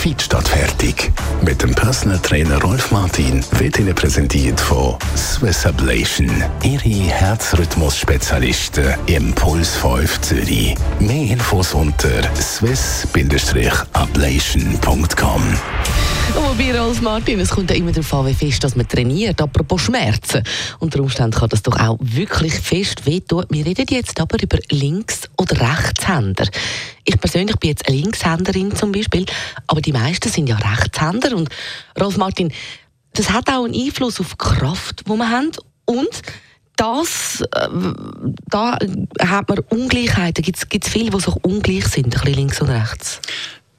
Fit statt fertig. Mit dem Personal Trainer Rolf Martin wird Ihnen präsentiert von Swiss Ablation. Ihre Herzrhythmus-Spezialisten im Puls 5 Zürich. Mehr Infos unter swiss-ablation.com. Wobei, Rolf Martin, es kommt ja immer darauf an, wie fest dass man trainiert. Apropos Schmerzen. Unter Umständen kann das doch auch wirklich fest wehtun. Wir reden jetzt aber über Links- oder Rechtshänder. Ich persönlich bin jetzt eine Linkshänderin zum Beispiel, aber die meisten sind ja Rechtshänder. Und Rolf Martin, das hat auch einen Einfluss auf die Kraft, die wir haben. Und das, äh, da hat man Ungleichheiten. Gibt es viele, die so ungleich sind, ein bisschen links und rechts?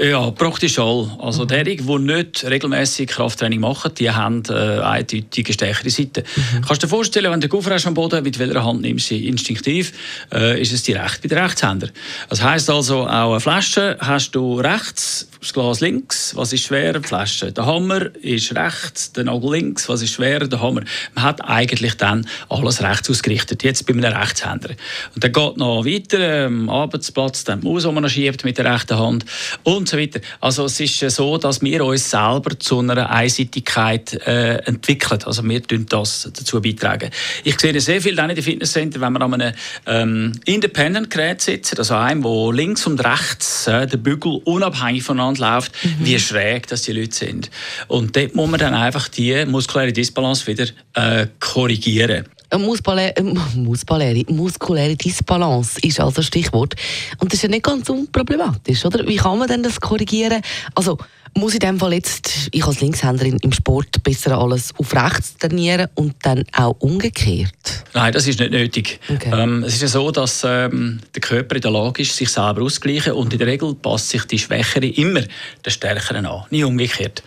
Ja, praktisch all. Also mhm. diejenigen, die nicht regelmäßig Krafttraining machen, die haben äh, eindeutig eine stärkere Seite. Mhm. Kannst du dir vorstellen, wenn du Koffer hast am Boden, mit welcher Hand nimmst du sie instinktiv, äh, ist es die rechte bei den Rechtshänder. Das heisst also, auch eine Flasche hast du rechts, das Glas links, was ist schwerer? Die Flasche. Der Hammer ist rechts, der Nagel links, was ist schwerer? Der Hammer. Man hat eigentlich dann alles rechts ausgerichtet, jetzt bei einem Rechtshänder. Und dann geht noch weiter, am Arbeitsplatz, dann die Maus, die man schiebt mit der rechten Hand und und so weiter. Also es ist so, dass wir uns selber zu einer Einseitigkeit äh, entwickeln. Also wir tun das dazu beitragen. Ich sehe sehr viel dann in den Fitnesscenter, wenn wir an einem ähm, Independent-Gerät sitzen, also einem, wo links und rechts äh, der Bügel unabhängig voneinander läuft, mhm. wie schräg dass die Leute sind. Und dort muss man dann einfach die muskuläre Disbalance wieder äh, korrigieren. Muskuläre, muskuläre, muskuläre Disbalance ist also Stichwort. Und das ist ja nicht ganz unproblematisch, oder? Wie kann man denn das korrigieren? Also, muss in dem Fall jetzt, ich als Linkshänderin im Sport, besser alles auf rechts trainieren und dann auch umgekehrt? Nein, das ist nicht nötig. Okay. Ähm, es ist ja so, dass ähm, der Körper in der Lage ist, sich selber auszugleichen und in der Regel passt sich die Schwächere immer der Stärkeren an. Nie umgekehrt.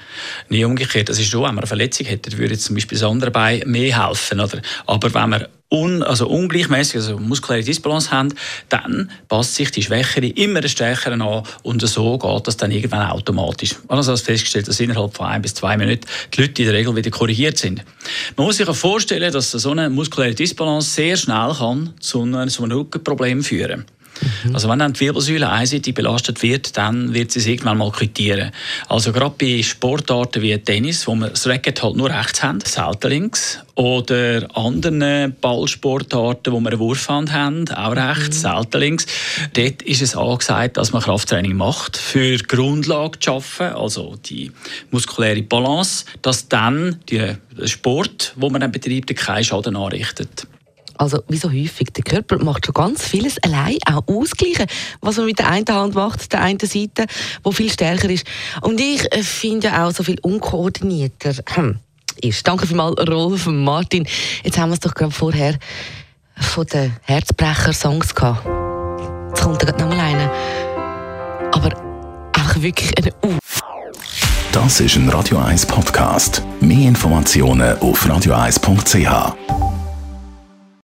Nie umgekehrt. Das ist so, wenn man eine Verletzung hätte, würde jetzt zum Beispiel das andere Bein mehr helfen. Oder? Aber wenn man un, also ungleichmäßig, also muskuläre Disbalance haben, dann passt sich die Schwächere immer der Stärkeren an und so geht das dann irgendwann automatisch. Also hast festgestellt, dass innerhalb von ein bis zwei Minuten die Leute in der Regel wieder korrigiert sind. Man muss sich auch vorstellen, dass so eine muskuläre Disbalance sehr schnell kann zu einem, zu einem Rückenproblem führen kann. Mhm. Also wenn dann die Wirbelsäule einseitig belastet wird, dann wird sie es irgendwann mal quittieren. Also gerade bei Sportarten wie Tennis, wo man das Racket halt nur rechts haben, selten links, oder anderen Ballsportarten, wo wir eine Wurfhand haben, auch rechts, mhm. selten links, dort ist es angesagt, dass man Krafttraining macht, für Grundlage zu schaffen, also die muskuläre Balance, dass dann der Sport, wo man dann betreibt, keinen Schaden anrichtet. Also wie so häufig, der Körper macht schon ganz vieles allein, auch ausgleichen, was man mit der einen Hand macht, der einen Seite, wo viel stärker ist. Und ich äh, finde ja auch so viel unkoordinierter hm, ist. Danke vielmals, Rolf Martin. Jetzt haben wir es doch gerade vorher von den Herzbrecher-Songs gehabt. Jetzt kommt da noch mal einer. Aber einfach wirklich eine U. Das ist ein Radio 1 Podcast. Mehr Informationen auf radio1.ch.